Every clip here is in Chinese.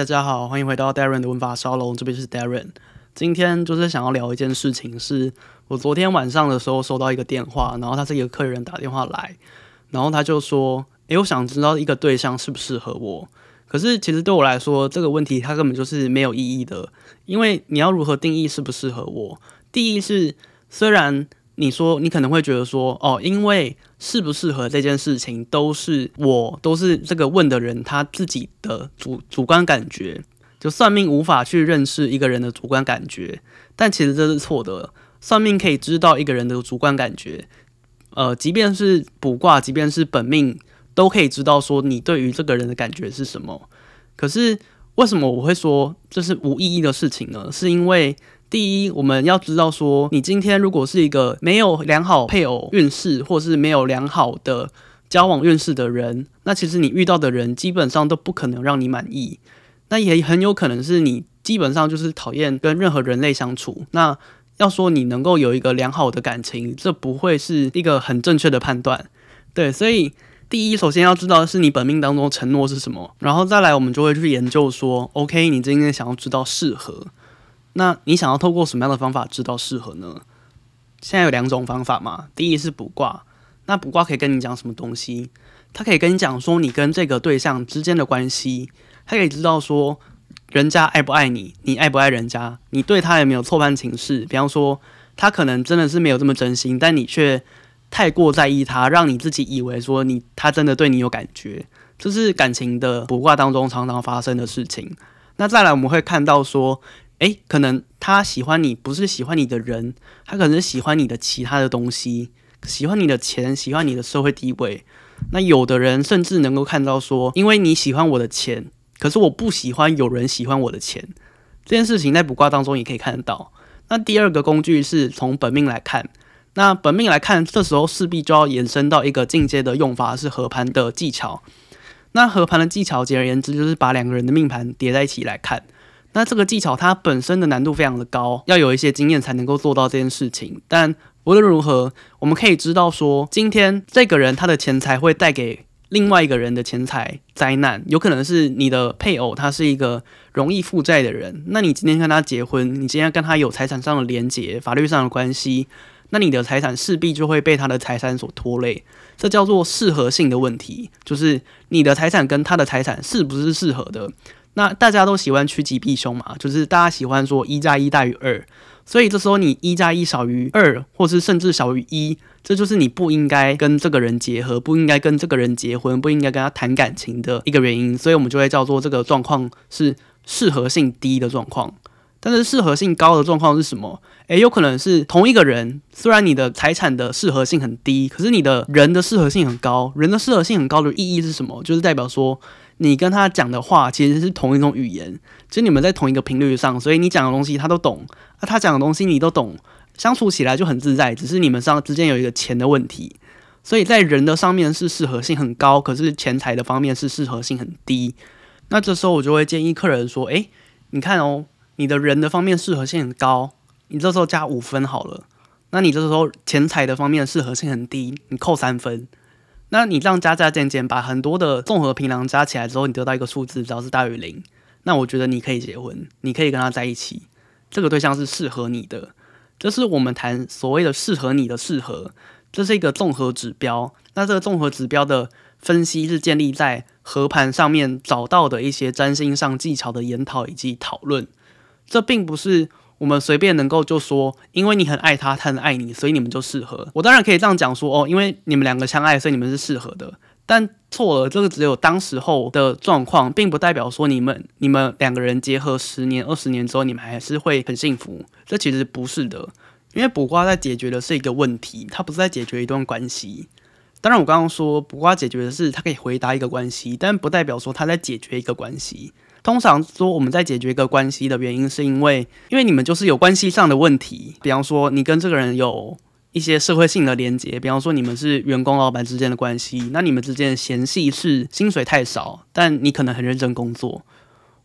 大家好，欢迎回到 Darren 的文法沙龙，这边是 Darren。今天就是想要聊一件事情，是我昨天晚上的时候收到一个电话，然后他是一个客人打电话来，然后他就说：“诶，我想知道一个对象适不适合我。”可是其实对我来说，这个问题它根本就是没有意义的，因为你要如何定义适不适合我？第一是，虽然你说你可能会觉得说，哦，因为适不适合这件事情都是我都是这个问的人他自己的主主观感觉，就算命无法去认识一个人的主观感觉，但其实这是错的。算命可以知道一个人的主观感觉，呃，即便是卜卦，即便是本命。都可以知道说你对于这个人的感觉是什么。可是为什么我会说这是无意义的事情呢？是因为第一，我们要知道说，你今天如果是一个没有良好配偶运势，或是没有良好的交往运势的人，那其实你遇到的人基本上都不可能让你满意。那也很有可能是你基本上就是讨厌跟任何人类相处。那要说你能够有一个良好的感情，这不会是一个很正确的判断。对，所以。第一，首先要知道的是你本命当中承诺是什么，然后再来我们就会去研究说，OK，你今天想要知道适合，那你想要透过什么样的方法知道适合呢？现在有两种方法嘛，第一是卜卦，那卜卦可以跟你讲什么东西？他可以跟你讲说你跟这个对象之间的关系，他可以知道说人家爱不爱你，你爱不爱人家，你对他有没有错判情势？比方说他可能真的是没有这么真心，但你却。太过在意他，让你自己以为说你他真的对你有感觉，这是感情的卜卦当中常常发生的事情。那再来我们会看到说，诶，可能他喜欢你不是喜欢你的人，他可能是喜欢你的其他的东西，喜欢你的钱，喜欢你的社会地位。那有的人甚至能够看到说，因为你喜欢我的钱，可是我不喜欢有人喜欢我的钱，这件事情在卜卦当中也可以看得到。那第二个工具是从本命来看。那本命来看，这时候势必就要延伸到一个进阶的用法，是合盘的技巧。那合盘的技巧，简而言之，就是把两个人的命盘叠在一起来看。那这个技巧它本身的难度非常的高，要有一些经验才能够做到这件事情。但无论如何，我们可以知道说，今天这个人他的钱财会带给另外一个人的钱财灾难，有可能是你的配偶，他是一个容易负债的人。那你今天跟他结婚，你今天跟他有财产上的连结，法律上的关系。那你的财产势必就会被他的财产所拖累，这叫做适合性的问题，就是你的财产跟他的财产是不是适合的？那大家都喜欢趋吉避凶嘛，就是大家喜欢说一加一大于二，所以这时候你一加一小于二，或是甚至小于一，这就是你不应该跟这个人结合，不应该跟这个人结婚，不应该跟他谈感情的一个原因，所以我们就会叫做这个状况是适合性低的状况。但是适合性高的状况是什么？诶，有可能是同一个人，虽然你的财产的适合性很低，可是你的人的适合性很高。人的适合性很高的意义是什么？就是代表说你跟他讲的话其实是同一种语言，就你们在同一个频率上，所以你讲的东西他都懂，那他讲的东西你都懂，相处起来就很自在。只是你们上之间有一个钱的问题，所以在人的上面是适合性很高，可是钱财的方面是适合性很低。那这时候我就会建议客人说：诶，你看哦。你的人的方面适合性很高，你这时候加五分好了。那你这时候钱财的方面适合性很低，你扣三分。那你这样加加减减，把很多的综合评量加起来之后，你得到一个数字，只要是大于零，那我觉得你可以结婚，你可以跟他在一起。这个对象是适合你的，这是我们谈所谓的适合你的适合，这是一个综合指标。那这个综合指标的分析是建立在合盘上面找到的一些占星上技巧的研讨以及讨论。这并不是我们随便能够就说，因为你很爱他，他很爱你，所以你们就适合。我当然可以这样讲说，哦，因为你们两个相爱，所以你们是适合的。但错了，这个只有当时候的状况，并不代表说你们 你们两个人结合十年、二十年之后，你们还是会很幸福。这其实不是的，因为卜卦在解决的是一个问题，它不是在解决一段关系。当然，我刚刚说卜卦解决的是它可以回答一个关系，但不代表说它在解决一个关系。通常说我们在解决一个关系的原因，是因为因为你们就是有关系上的问题，比方说你跟这个人有一些社会性的连接，比方说你们是员工老板之间的关系，那你们之间的嫌隙是薪水太少，但你可能很认真工作。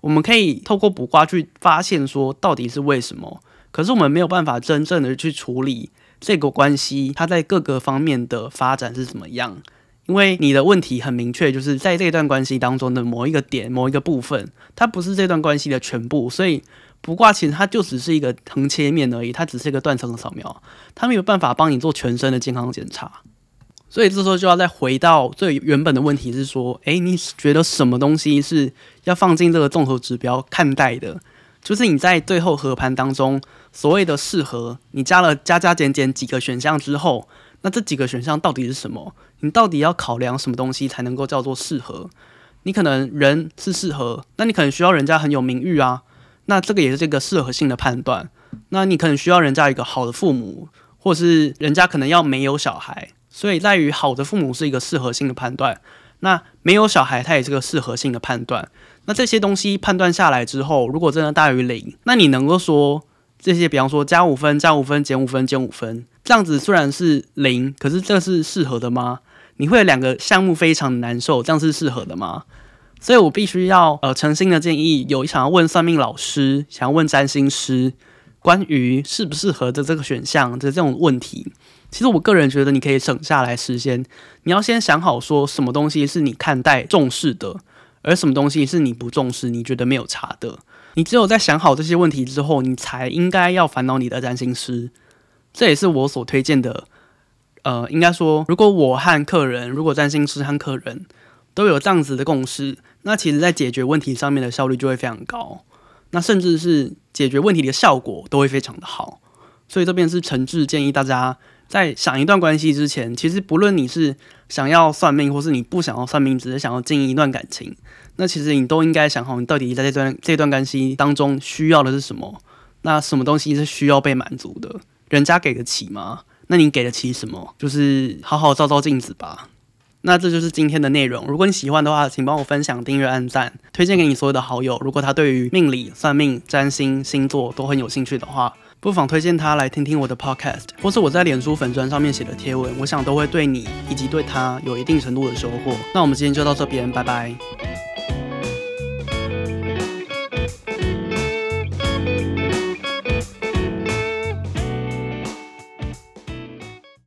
我们可以透过卜卦去发现说到底是为什么，可是我们没有办法真正的去处理这个关系，它在各个方面的发展是怎么样。因为你的问题很明确，就是在这段关系当中的某一个点、某一个部分，它不是这段关系的全部，所以卜卦其实它就只是一个横切面而已，它只是一个断层的扫描，它没有办法帮你做全身的健康检查。所以这时候就要再回到最原本的问题是说，诶，你觉得什么东西是要放进这个综合指标看待的？就是你在最后合盘当中所谓的适合，你加了加加减减几个选项之后，那这几个选项到底是什么？你到底要考量什么东西才能够叫做适合？你可能人是适合，那你可能需要人家很有名誉啊，那这个也是这个适合性的判断。那你可能需要人家一个好的父母，或是人家可能要没有小孩。所以在于好的父母是一个适合性的判断，那没有小孩，他也是个适合性的判断。那这些东西判断下来之后，如果真的大于零，那你能够说这些，比方说加五分、加五分、减五分、减五分，这样子虽然是零，可是这是适合的吗？你会有两个项目非常难受，这样是适合的吗？所以我必须要呃诚心的建议，有想要问算命老师、想要问占星师关于适不适合的这个选项的这种问题。其实我个人觉得，你可以省下来时间。你要先想好，说什么东西是你看待重视的，而什么东西是你不重视，你觉得没有差的。你只有在想好这些问题之后，你才应该要烦恼你的占星师。这也是我所推荐的。呃，应该说，如果我和客人，如果占星师和客人都有这样子的共识，那其实在解决问题上面的效率就会非常高。那甚至是解决问题的效果都会非常的好。所以这边是诚挚建议大家。在想一段关系之前，其实不论你是想要算命，或是你不想要算命，只是想要经营一段感情，那其实你都应该想好，你到底在这段这段关系当中需要的是什么？那什么东西是需要被满足的？人家给得起吗？那你给得起什么？就是好好照照镜子吧。那这就是今天的内容。如果你喜欢的话，请帮我分享、订阅、按赞，推荐给你所有的好友。如果他对于命理、算命、占星、星座都很有兴趣的话，不妨推荐他来听听我的 podcast，或是我在脸书粉砖上面写的贴文，我想都会对你以及对他有一定程度的收获。那我们今天就到这边，拜拜。